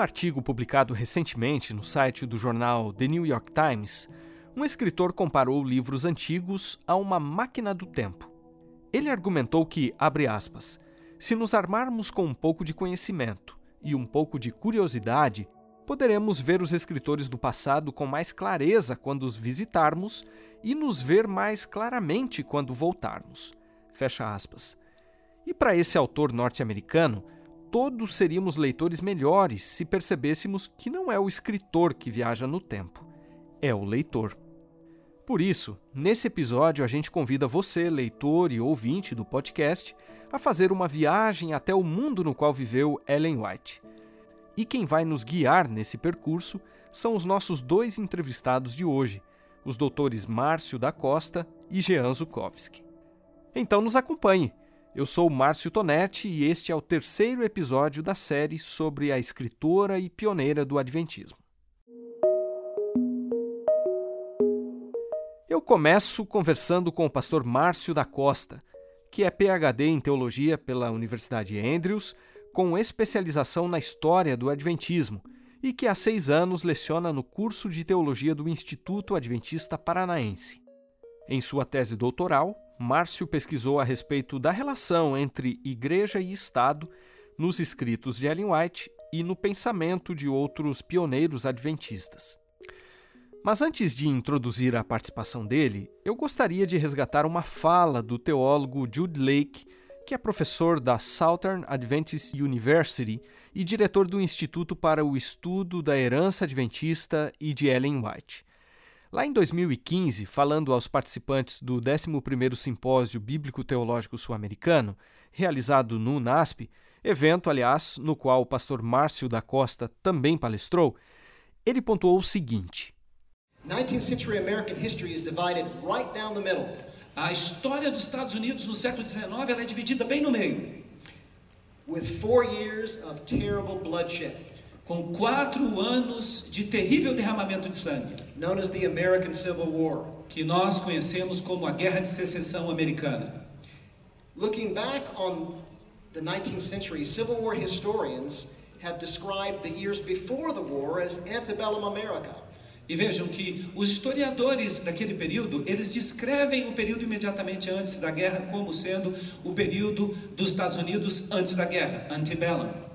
um artigo publicado recentemente no site do jornal The New York Times, um escritor comparou livros antigos a uma máquina do tempo. Ele argumentou que, abre aspas, se nos armarmos com um pouco de conhecimento e um pouco de curiosidade, poderemos ver os escritores do passado com mais clareza quando os visitarmos e nos ver mais claramente quando voltarmos. Fecha aspas. E para esse autor norte-americano, todos seríamos leitores melhores se percebêssemos que não é o escritor que viaja no tempo, é o leitor. Por isso, nesse episódio a gente convida você, leitor e ouvinte do podcast, a fazer uma viagem até o mundo no qual viveu Ellen White. E quem vai nos guiar nesse percurso são os nossos dois entrevistados de hoje, os doutores Márcio da Costa e Jean Zukowski. Então nos acompanhe. Eu sou Márcio Tonetti e este é o terceiro episódio da série sobre a escritora e pioneira do Adventismo. Eu começo conversando com o pastor Márcio da Costa, que é PhD em teologia pela Universidade Andrews, com especialização na história do Adventismo e que há seis anos leciona no curso de teologia do Instituto Adventista Paranaense. Em sua tese doutoral, Márcio pesquisou a respeito da relação entre igreja e Estado nos escritos de Ellen White e no pensamento de outros pioneiros adventistas. Mas antes de introduzir a participação dele, eu gostaria de resgatar uma fala do teólogo Jude Lake que é professor da Southern Adventist University e diretor do Instituto para o Estudo da Herança Adventista e de Ellen White. Lá em 2015, falando aos participantes do 11º Simpósio Bíblico Teológico Sul-Americano, realizado no UNASP, evento, aliás, no qual o pastor Márcio da Costa também palestrou, ele pontuou o seguinte: 19th century American history is divided right down the middle. A história dos Estados Unidos no século XIX ela é dividida bem no meio. With four years of terrible bloodshed. Com quatro anos de terrível derramamento de sangue. Known as the American Civil War. Que nós conhecemos como a Guerra de Secessão Americana. Looking back on the 19th century, Civil War historians have described the years before the war as antebellum America. E vejam que os historiadores daquele período, eles descrevem o período imediatamente antes da guerra como sendo o período dos Estados Unidos antes da guerra, antebellum.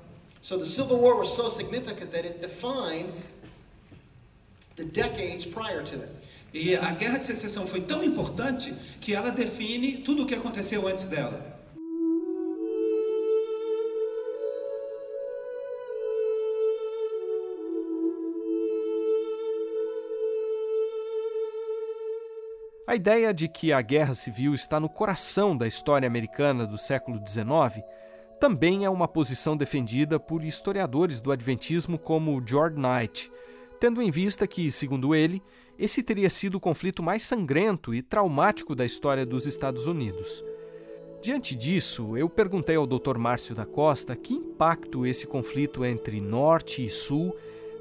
So the Civil War was so significant that it defined the decades prior to it. E a guerra de secessão foi tão importante que ela define tudo o que aconteceu antes dela. A ideia de que a guerra civil está no coração da história americana do século XIX também é uma posição defendida por historiadores do Adventismo como George Knight, tendo em vista que, segundo ele, esse teria sido o conflito mais sangrento e traumático da história dos Estados Unidos. Diante disso, eu perguntei ao Dr. Márcio da Costa que impacto esse conflito entre Norte e Sul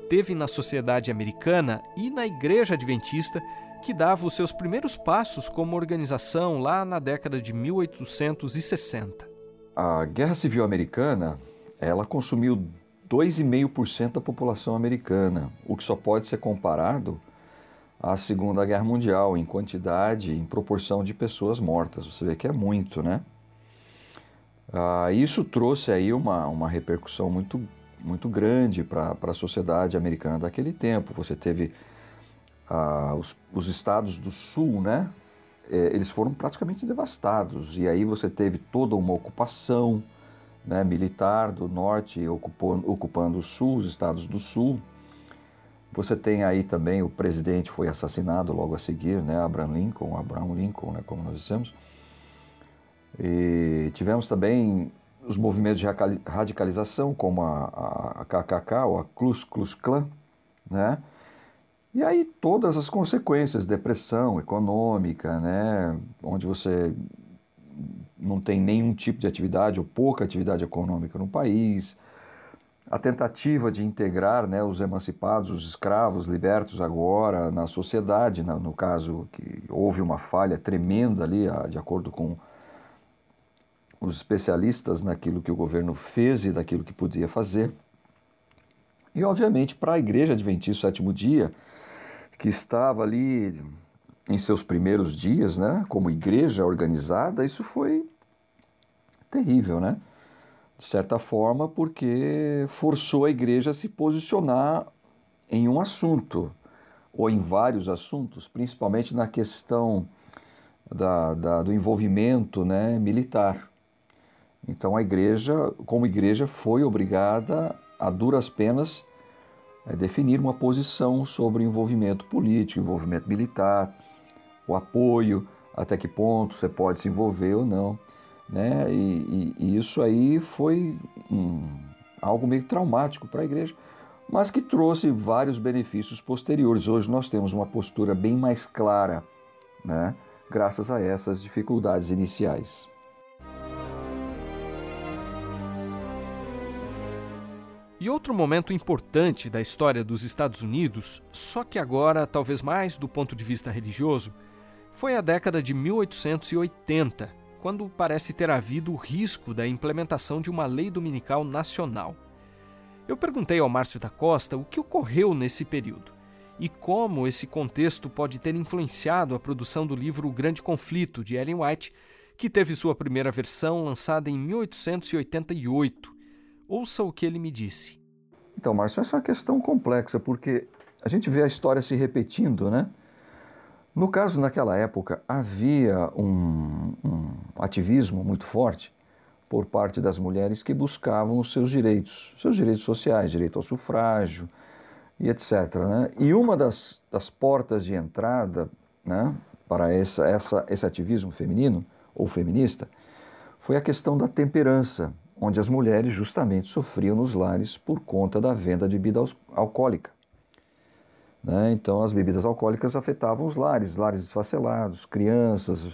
teve na sociedade americana e na Igreja Adventista que dava os seus primeiros passos como organização lá na década de 1860. A Guerra Civil Americana, ela consumiu 2,5% da população americana, o que só pode ser comparado à Segunda Guerra Mundial em quantidade, em proporção de pessoas mortas. Você vê que é muito, né? Ah, isso trouxe aí uma, uma repercussão muito, muito grande para a sociedade americana daquele tempo. Você teve ah, os, os, estados do sul, né, é, eles foram praticamente devastados. E aí você teve toda uma ocupação né, militar do norte ocupando, ocupando o sul, os estados do sul. Você tem aí também o presidente foi assassinado logo a seguir, né, Abraham Lincoln, Abraham Lincoln, né, como nós dissemos. E tivemos também os movimentos de radicalização, como a, a KKK, ou a Klux Klux Klan, né, e aí todas as consequências, depressão econômica, né, onde você não tem nenhum tipo de atividade ou pouca atividade econômica no país, a tentativa de integrar né, os emancipados, os escravos libertos agora na sociedade, no caso que houve uma falha tremenda ali, de acordo com os especialistas naquilo que o governo fez e daquilo que podia fazer. E, obviamente, para a Igreja Adventista Sétimo Dia, que estava ali em seus primeiros dias, né, como igreja organizada, isso foi terrível, né? De certa forma, porque forçou a igreja a se posicionar em um assunto, ou em vários assuntos, principalmente na questão da, da, do envolvimento né, militar. Então a igreja, como igreja, foi obrigada a duras penas a definir uma posição sobre o envolvimento político, envolvimento militar, o apoio, até que ponto você pode se envolver ou não. Né? E, e, e isso aí foi um, algo meio traumático para a igreja, mas que trouxe vários benefícios posteriores. Hoje nós temos uma postura bem mais clara, né? graças a essas dificuldades iniciais. E outro momento importante da história dos Estados Unidos, só que agora talvez mais do ponto de vista religioso, foi a década de 1880, quando parece ter havido o risco da implementação de uma lei dominical nacional. Eu perguntei ao Márcio da Costa o que ocorreu nesse período e como esse contexto pode ter influenciado a produção do livro O Grande Conflito, de Ellen White, que teve sua primeira versão lançada em 1888. Ouça o que ele me disse. Então, Márcio, essa é uma questão complexa, porque a gente vê a história se repetindo, né? No caso, naquela época, havia um, um, ativismo muito forte por parte das mulheres que buscavam os seus direitos, seus direitos sociais, direito ao sufrágio e etc. Né? E uma das, das portas de entrada né, para essa, essa, esse ativismo feminino ou feminista foi a questão da temperança, onde as mulheres justamente sofriam nos lares por conta da venda de bebida alcoólica. Né? Então, as bebidas alcoólicas afetavam os lares, lares desfacelados, crianças,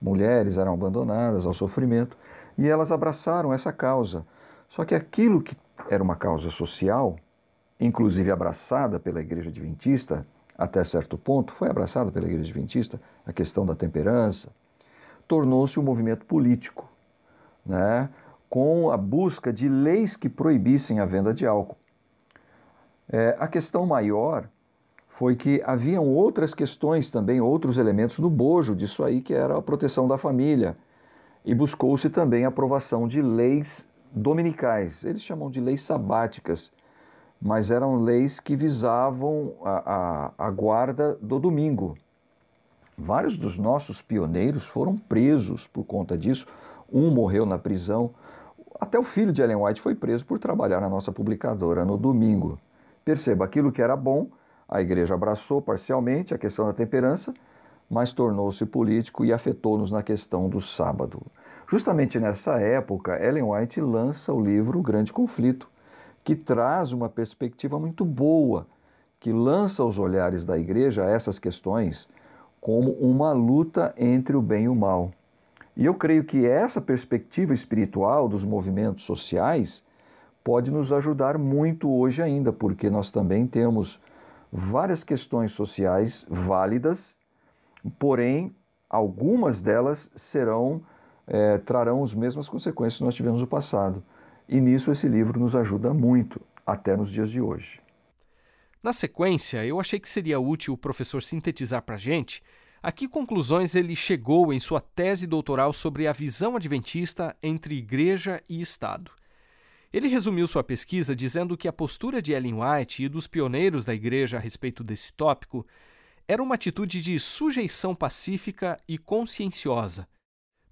mulheres eram abandonadas ao sofrimento e elas abraçaram essa causa. Só que aquilo que era uma causa social, inclusive abraçada pela Igreja Adventista, até certo ponto, foi abraçada pela Igreja Adventista, a questão da temperança, tornou-se um movimento político, né? Com a busca de leis que proibissem a venda de álcool. É, a questão maior foi que haviam outras questões também, outros elementos no bojo disso aí, que era a proteção da família. E buscou-se também a aprovação de leis dominicais, eles chamam de leis sabáticas, mas eram leis que visavam a, a, a guarda do domingo. Vários dos nossos pioneiros foram presos por conta disso, um morreu na prisão. Até o filho de Ellen White foi preso por trabalhar na nossa publicadora no domingo. Perceba, aquilo que era bom a igreja abraçou parcialmente a questão da temperança, mas tornou-se político e afetou-nos na questão do sábado. Justamente nessa época, Ellen White lança o livro O Grande Conflito, que traz uma perspectiva muito boa, que lança os olhares da igreja a essas questões como uma luta entre o bem e o mal. E eu creio que essa perspectiva espiritual dos movimentos sociais pode nos ajudar muito hoje ainda, porque nós também temos várias questões sociais válidas, porém, algumas delas serão, é, trarão as mesmas consequências que nós tivemos no passado. E nisso esse livro nos ajuda muito, até nos dias de hoje. Na sequência, eu achei que seria útil o professor sintetizar para a gente a que conclusões ele chegou em sua tese doutoral sobre a visão adventista entre igreja e Estado. Ele resumiu sua pesquisa dizendo que a postura de Ellen White e dos pioneiros da igreja a respeito desse tópico era uma atitude de sujeição pacífica e conscienciosa.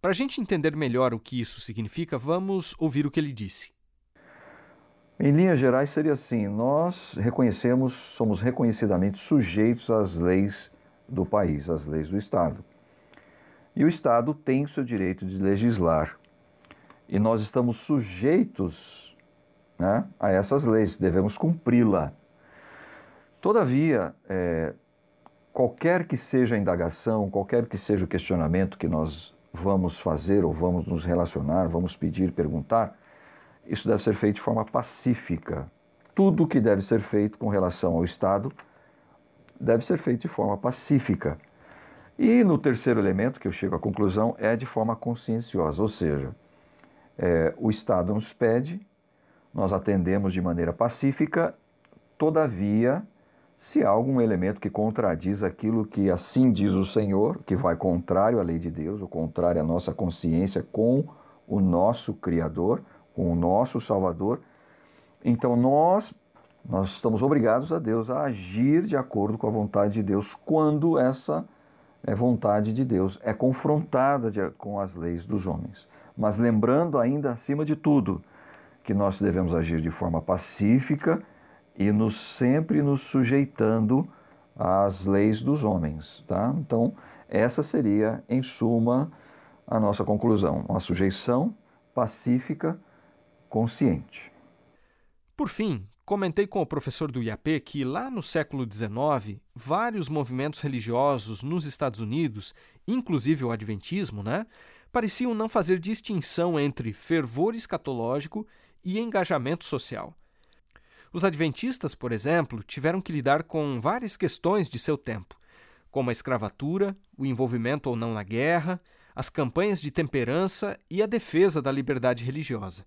Para a gente entender melhor o que isso significa, vamos ouvir o que ele disse. Em linhas gerais, seria assim: nós reconhecemos, somos reconhecidamente sujeitos às leis do país, às leis do Estado. E o Estado tem o seu direito de legislar. E nós estamos sujeitos né, a essas leis, devemos cumpri-la. Todavia, é, qualquer que seja a indagação, qualquer que seja o questionamento que nós vamos fazer ou vamos nos relacionar, vamos pedir, perguntar, isso deve ser feito de forma pacífica. Tudo que deve ser feito com relação ao Estado deve ser feito de forma pacífica. E no terceiro elemento, que eu chego à conclusão, é de forma conscienciosa, ou seja, é, o Estado nos pede nós atendemos de maneira pacífica, todavia, se há algum elemento que contradiz aquilo que assim diz o Senhor, que vai contrário à lei de Deus, ou contrário à nossa consciência com o nosso Criador, com o nosso Salvador, então nós nós estamos obrigados a Deus a agir de acordo com a vontade de Deus quando essa é, vontade de Deus é confrontada com as leis dos homens. Mas lembrando ainda, acima de tudo, que nós devemos agir de forma pacífica e nos, sempre nos sujeitando às leis dos homens. Tá? Então, essa seria, em suma, a nossa conclusão: uma sujeição pacífica, consciente. Por fim, comentei com o professor do IAP que lá no século XIX, vários movimentos religiosos nos Estados Unidos, inclusive o Adventismo, né, pareciam não fazer distinção entre fervor escatológico e engajamento social. Os adventistas, por exemplo, tiveram que lidar com várias questões de seu tempo, como a escravatura, o envolvimento ou não na guerra, as campanhas de temperança e a defesa da liberdade religiosa.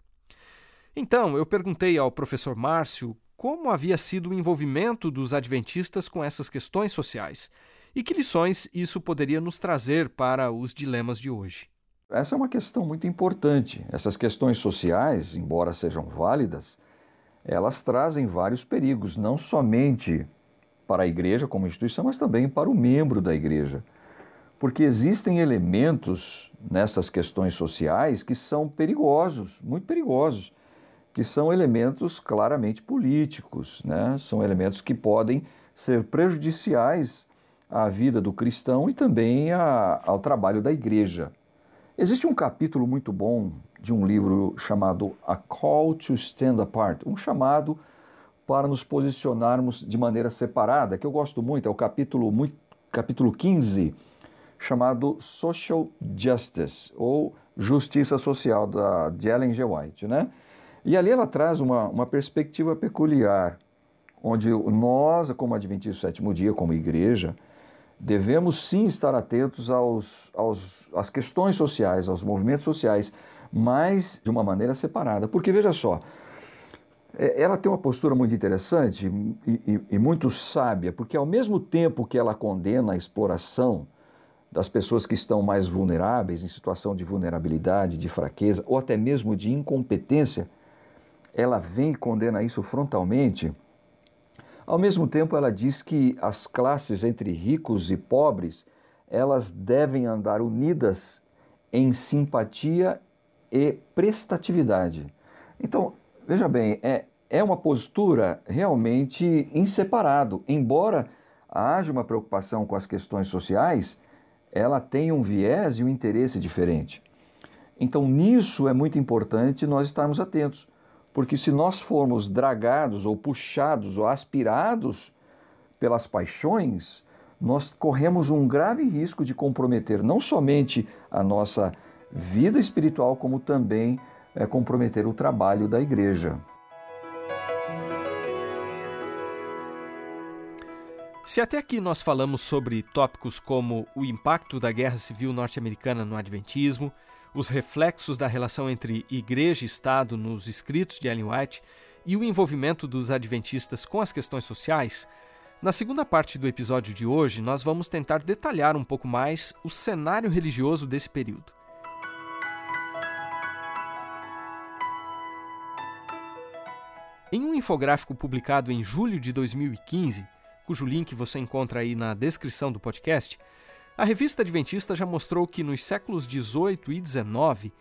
Então, eu perguntei ao professor Márcio como havia sido o envolvimento dos adventistas com essas questões sociais e que lições isso poderia nos trazer para os dilemas de hoje. Essa é uma questão muito importante. Essas questões sociais, embora sejam válidas, elas trazem vários perigos, não somente para a igreja como instituição, mas também para o membro da igreja. Porque existem elementos nessas questões sociais que são perigosos, muito perigosos, que são elementos claramente políticos, né? são elementos que podem ser prejudiciais à vida do cristão e também a, ao trabalho da igreja. Existe um capítulo muito bom de um livro chamado A Call to Stand Apart, um chamado para nos posicionarmos de maneira separada, que eu gosto muito, é o capítulo, muito, capítulo 15, chamado Social Justice, ou Justiça Social, da, de Ellen G. White. Né? E ali ela traz uma, uma perspectiva peculiar, onde nós, como Adventistas do Sétimo Dia, como igreja, devemos sim estar atentos aos, aos, às questões sociais, aos movimentos sociais, mas de uma maneira separada. Porque veja só, é, ela tem uma postura muito interessante e, e, e, muito sábia, porque ao mesmo tempo que ela condena a exploração das pessoas que estão mais vulneráveis, em situação de vulnerabilidade, de fraqueza ou até mesmo de incompetência, ela vem e condena isso frontalmente. Ao mesmo tempo, ela diz que as classes entre ricos e pobres, elas devem andar unidas em simpatia e prestatividade. Então, veja bem, é, é uma postura realmente inseparado. Embora haja uma preocupação com as questões sociais, ela tem um viés e um interesse diferente. Então, nisso é muito importante nós estarmos atentos, porque se nós formos dragados ou puxados ou aspirados pelas paixões, nós corremos um grave risco de comprometer não somente a nossa vida espiritual, como também é, comprometer o trabalho da igreja. Se até aqui nós falamos sobre tópicos como o impacto da Guerra Civil Norte-Americana no Adventismo, os reflexos da relação entre igreja e Estado nos escritos de Ellen White e o envolvimento dos adventistas com as questões sociais, na segunda parte do episódio de hoje nós vamos tentar detalhar um pouco mais o cenário religioso desse período. Em um infográfico publicado em julho de 2015, cujo link você encontra aí na descrição do podcast, a revista Adventista já mostrou que nos séculos 18 e 19,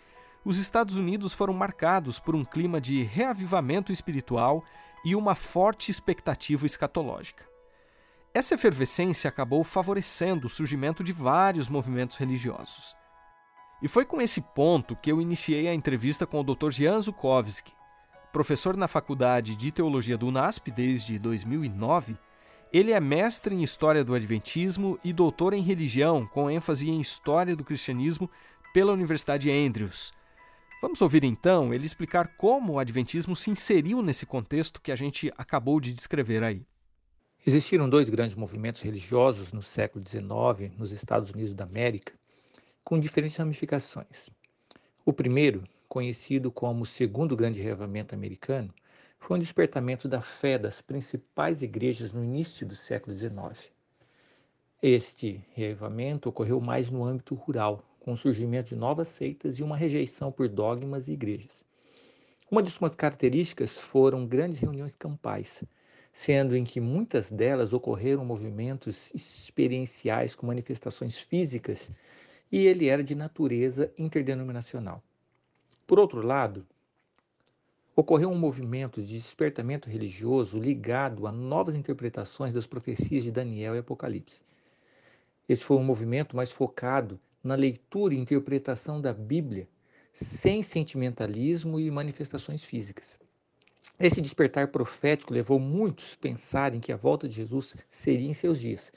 os Estados Unidos foram marcados por um clima de reavivamento espiritual e uma forte expectativa escatológica. Essa efervescência acabou favorecendo o surgimento de vários movimentos religiosos. E foi com esse ponto que eu iniciei a entrevista com o Dr. Jan Zukovsky, professor na Faculdade de Teologia do UNASP desde 2009, ele é mestre em História do Adventismo e doutor em Religião, com ênfase em História do Cristianismo pela Universidade Andrews. Vamos ouvir então ele explicar como o Adventismo se inseriu nesse contexto que a gente acabou de descrever aí. Existiram dois grandes movimentos religiosos no século XIX nos Estados Unidos da América, com diferentes ramificações. O primeiro, conhecido como o Segundo Grande Reavamento Americano, foi um despertamento da fé das principais igrejas no início do século XIX. Este reavivamento ocorreu mais no âmbito rural, com o surgimento de novas seitas e uma rejeição por dogmas e igrejas. Uma de suas características foram grandes reuniões campais, sendo em que muitas delas ocorreram movimentos experienciais com manifestações físicas e ele era de natureza interdenominacional. Por outro lado, ocorreu um movimento de despertamento religioso ligado a novas interpretações das profecias de Daniel e Apocalipse. Esse foi um movimento mais focado na leitura e interpretação da Bíblia, sem sentimentalismo e manifestações físicas. Esse despertar profético levou muitos a pensarem que a volta de Jesus seria em seus dias,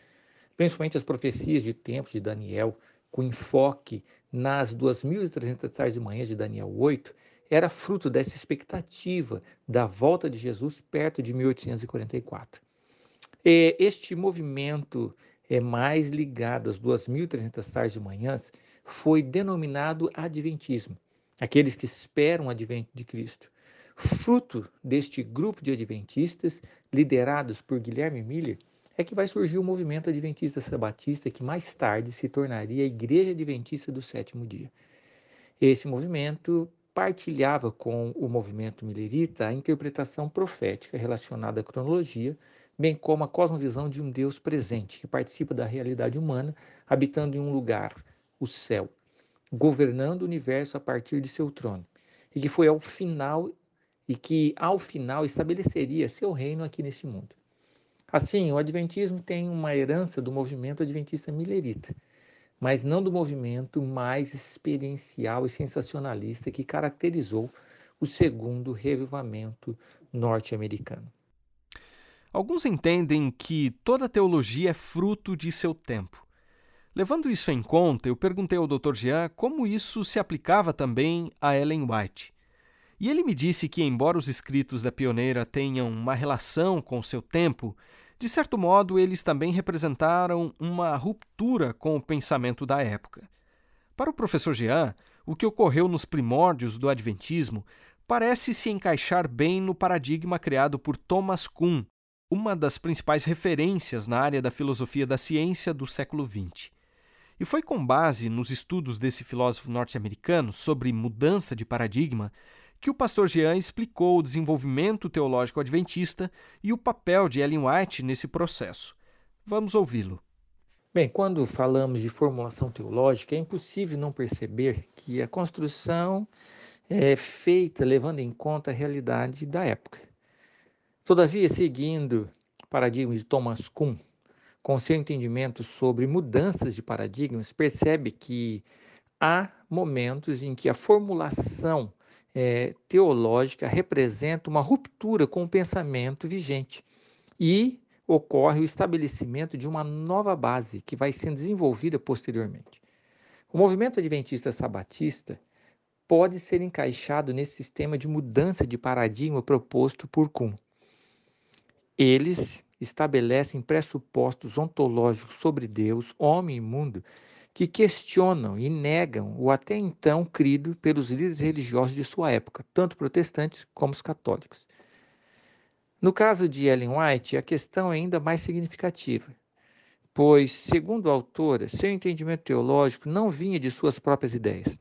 principalmente as profecias de tempos de Daniel, com enfoque nas 2.300 tardes de manhã de Daniel 8, era fruto dessa expectativa da volta de Jesus perto de 1844. E este movimento é mais ligado às 2.300 tardes de manhãs foi denominado Adventismo, aqueles que esperam o advento de Cristo. Fruto deste grupo de adventistas, liderados por Guilherme Miller, é que vai surgir o movimento adventista sabatista, que mais tarde se tornaria a Igreja Adventista do Sétimo Dia. Esse movimento partilhava com o movimento millerita a interpretação profética relacionada à cronologia, bem como a cosmovisão de um Deus presente, que participa da realidade humana, habitando em um lugar, o céu, governando o universo a partir de seu trono, e que foi ao final e que ao final estabeleceria seu reino aqui neste mundo. Assim, o Adventismo tem uma herança do movimento adventista millerita, mas não do movimento mais experiencial e sensacionalista que caracterizou o segundo revivamento norte-americano. Alguns entendem que toda teologia é fruto de seu tempo. Levando isso em conta, eu perguntei ao Dr. Jean como isso se aplicava também a Ellen White. E ele me disse que, embora os escritos da pioneira tenham uma relação com seu tempo, de certo modo, eles também representaram uma ruptura com o pensamento da época. Para o professor Jean, o que ocorreu nos primórdios do Adventismo parece se encaixar bem no paradigma criado por Thomas Kuhn, uma das principais referências na área da filosofia da ciência do século XX. E foi com base nos estudos desse filósofo norte-americano sobre mudança de paradigma que o pastor Jean explicou o desenvolvimento teológico adventista e o papel de Ellen White nesse processo. Vamos ouvi-lo. Bem, quando falamos de formulação teológica, é impossível não perceber que a construção é feita levando em conta a realidade da época. Todavia, seguindo o paradigma de Thomas Kuhn, com seu entendimento sobre mudanças de paradigmas, percebe que há momentos em que a formulação é, teológica representa uma ruptura com o pensamento vigente e ocorre o estabelecimento de uma nova base que vai sendo desenvolvida posteriormente. O movimento adventista sabatista pode ser encaixado nesse sistema de mudança de paradigma proposto por Kuhn. Eles estabelecem pressupostos ontológicos sobre Deus, homem e mundo que questionam e negam o até então crido pelos líderes religiosos de sua época, tanto protestantes como os católicos. No caso de Ellen White, a questão é ainda mais significativa, pois, segundo a autora, seu entendimento teológico não vinha de suas próprias ideias,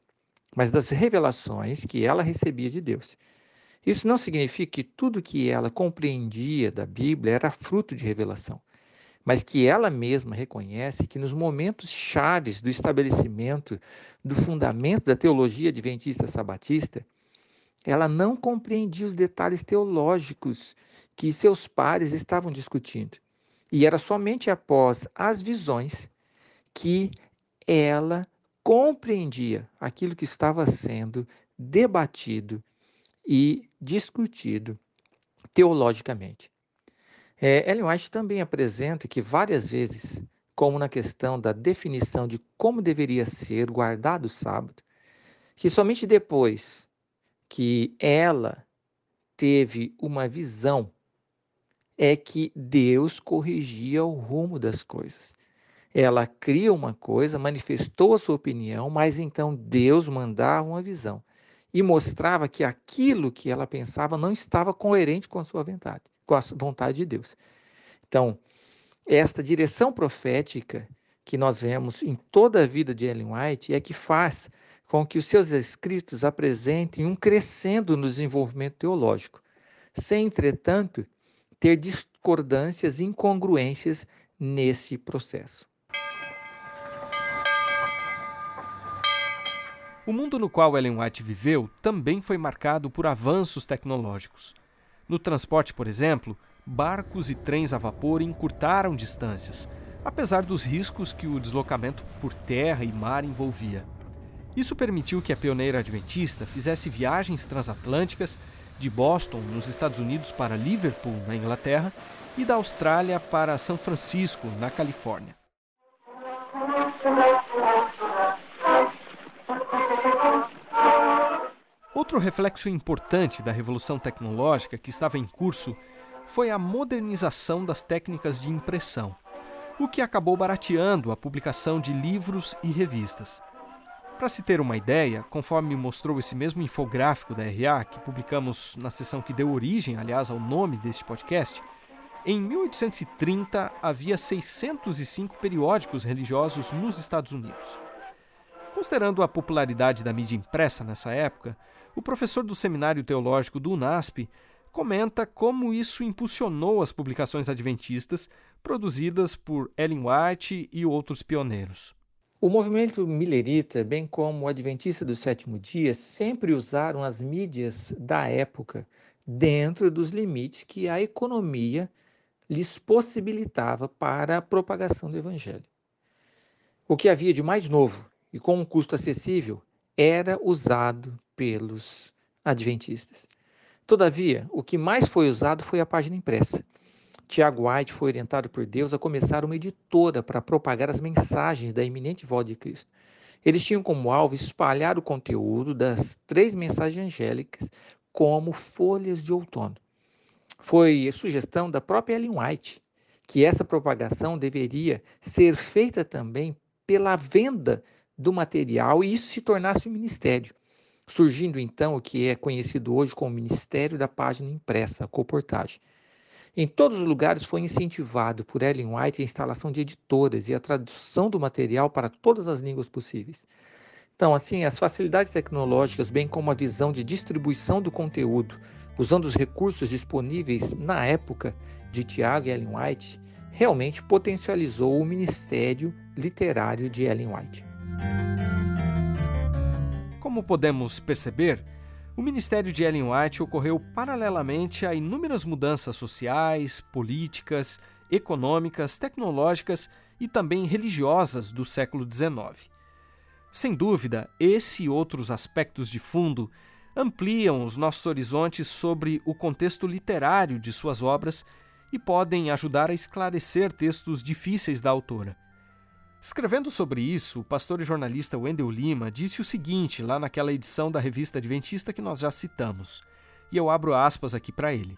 mas das revelações que ela recebia de Deus. Isso não significa que tudo que ela compreendia da Bíblia era fruto de revelação mas que ela mesma reconhece que nos momentos chaves do estabelecimento do fundamento da teologia adventista sabatista, ela não compreendia os detalhes teológicos que seus pares estavam discutindo. E era somente após as visões que ela compreendia aquilo que estava sendo debatido e discutido teologicamente. É, Ellen White também apresenta que várias vezes, como na questão da definição de como deveria ser guardado o sábado, que somente depois que ela teve uma visão é que Deus corrigia o rumo das coisas. Ela cria uma coisa, manifestou a sua opinião, mas então Deus mandava uma visão. e mostrava que aquilo que ela pensava não estava coerente com a sua vontade, com a vontade de Deus. Então, esta direção profética que nós vemos em toda a vida de Ellen White é que faz com que os seus escritos apresentem um crescendo no desenvolvimento teológico, sem, entretanto, ter discordâncias e incongruências nesse processo. O mundo no qual Ellen White viveu também foi marcado por avanços tecnológicos. No transporte, por exemplo, barcos e trens a vapor encurtaram distâncias, apesar dos riscos que o deslocamento por terra e mar envolvia. Isso permitiu que a pioneira adventista fizesse viagens transatlânticas de Boston, nos Estados Unidos, para Liverpool, na Inglaterra, e da Austrália para São Francisco, na Califórnia. Outro reflexo importante da revolução tecnológica que estava em curso foi a modernização das técnicas de impressão, o que acabou barateando a publicação de livros e revistas. Para se ter uma ideia, conforme mostrou esse mesmo infográfico da RA, que publicamos na sessão que deu origem, aliás, ao nome deste podcast, em 1830 havia 605 periódicos religiosos nos Estados Unidos. Considerando a popularidade da mídia impressa nessa época, o professor do Seminário Teológico do UNASP comenta como isso impulsionou as publicações adventistas produzidas por Ellen White e outros pioneiros. O movimento millerita, bem como o adventista do sétimo dia, sempre usaram as mídias da época dentro dos limites que a economia lhes possibilitava para a propagação do evangelho. O que havia de mais novo e com um custo acessível era usado pelos adventistas. Todavia, o que mais foi usado foi a página impressa. Tiago White foi orientado por Deus a começar uma editora para propagar as mensagens da iminente volta de Cristo. Eles tinham como alvo espalhar o conteúdo das três mensagens angélicas como folhas de outono. Foi sugestão da própria Ellen White que essa propagação deveria ser feita também pela venda do material e isso se tornasse um ministério surgindo então o que é conhecido hoje como Ministério da Página Impressa, a colportagem. Em todos os lugares foi incentivado por Ellen White a instalação de editoras e a tradução do material para todas as línguas possíveis. Então, assim, as facilidades tecnológicas, bem como a visão de distribuição do conteúdo, usando os recursos disponíveis na época de Tiago e Ellen White, realmente potencializou o ministério literário de Ellen White. Como podemos perceber, o ministério de Ellen White ocorreu paralelamente a inúmeras mudanças sociais, políticas, econômicas, tecnológicas e também religiosas do século XIX. Sem dúvida, esse e outros aspectos de fundo ampliam os nossos horizontes sobre o contexto literário de suas obras e podem ajudar a esclarecer textos difíceis da autora. Escrevendo sobre isso, o pastor e jornalista Wendel Lima disse o seguinte lá naquela edição da revista Adventista que nós já citamos, e eu abro aspas aqui para ele.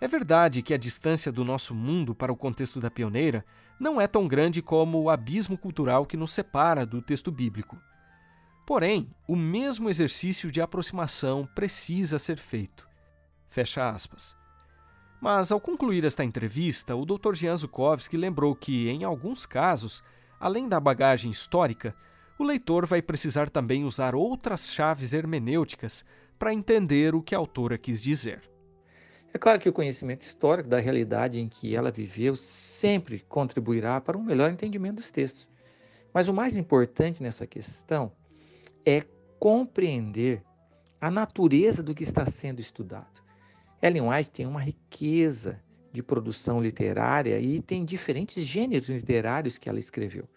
É verdade que a distância do nosso mundo para o contexto da pioneira não é tão grande como o abismo cultural que nos separa do texto bíblico. Porém, o mesmo exercício de aproximação precisa ser feito. Fecha aspas. Mas, ao concluir esta entrevista, o Dr. Jean Zukovsky lembrou que, em alguns casos, Além da bagagem histórica, o leitor vai precisar também usar outras chaves hermenêuticas para entender o que a autora quis dizer. É claro que o conhecimento histórico da realidade em que ela viveu sempre contribuirá para um melhor entendimento dos textos. Mas o mais importante nessa questão é compreender a natureza do que está sendo estudado. Ellen White tem uma riqueza de produção literária e tem diferentes gêneros literários que ela escreveu.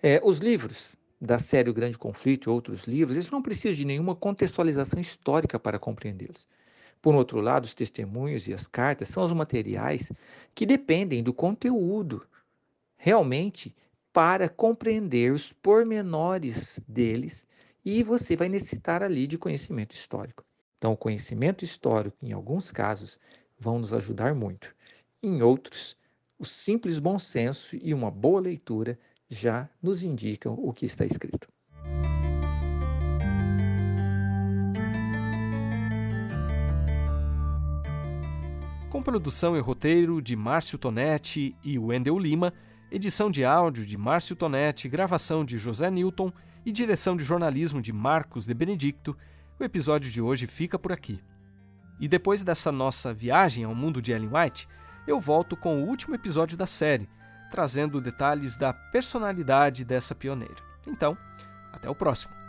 É, os livros da série O Grande Conflito e outros livros, eles não precisam de nenhuma contextualização histórica para compreendê-los. Por outro lado, os testemunhos e as cartas são os materiais que dependem do conteúdo, realmente, para compreender os pormenores deles, e você vai necessitar ali de conhecimento histórico. Então, o conhecimento histórico, em alguns casos, vão nos ajudar muito. Em outros, o simples bom senso e uma boa leitura já nos indicam o que está escrito. Com produção e roteiro de Márcio Tonetti e Wendel Lima, edição de áudio de Márcio Tonetti, gravação de José Newton e direção de jornalismo de Marcos de Benedicto, o episódio de hoje fica por aqui. E depois dessa nossa viagem ao mundo de Ellen White, eu volto com o último episódio da série, trazendo detalhes da personalidade dessa pioneira. Então, até o próximo.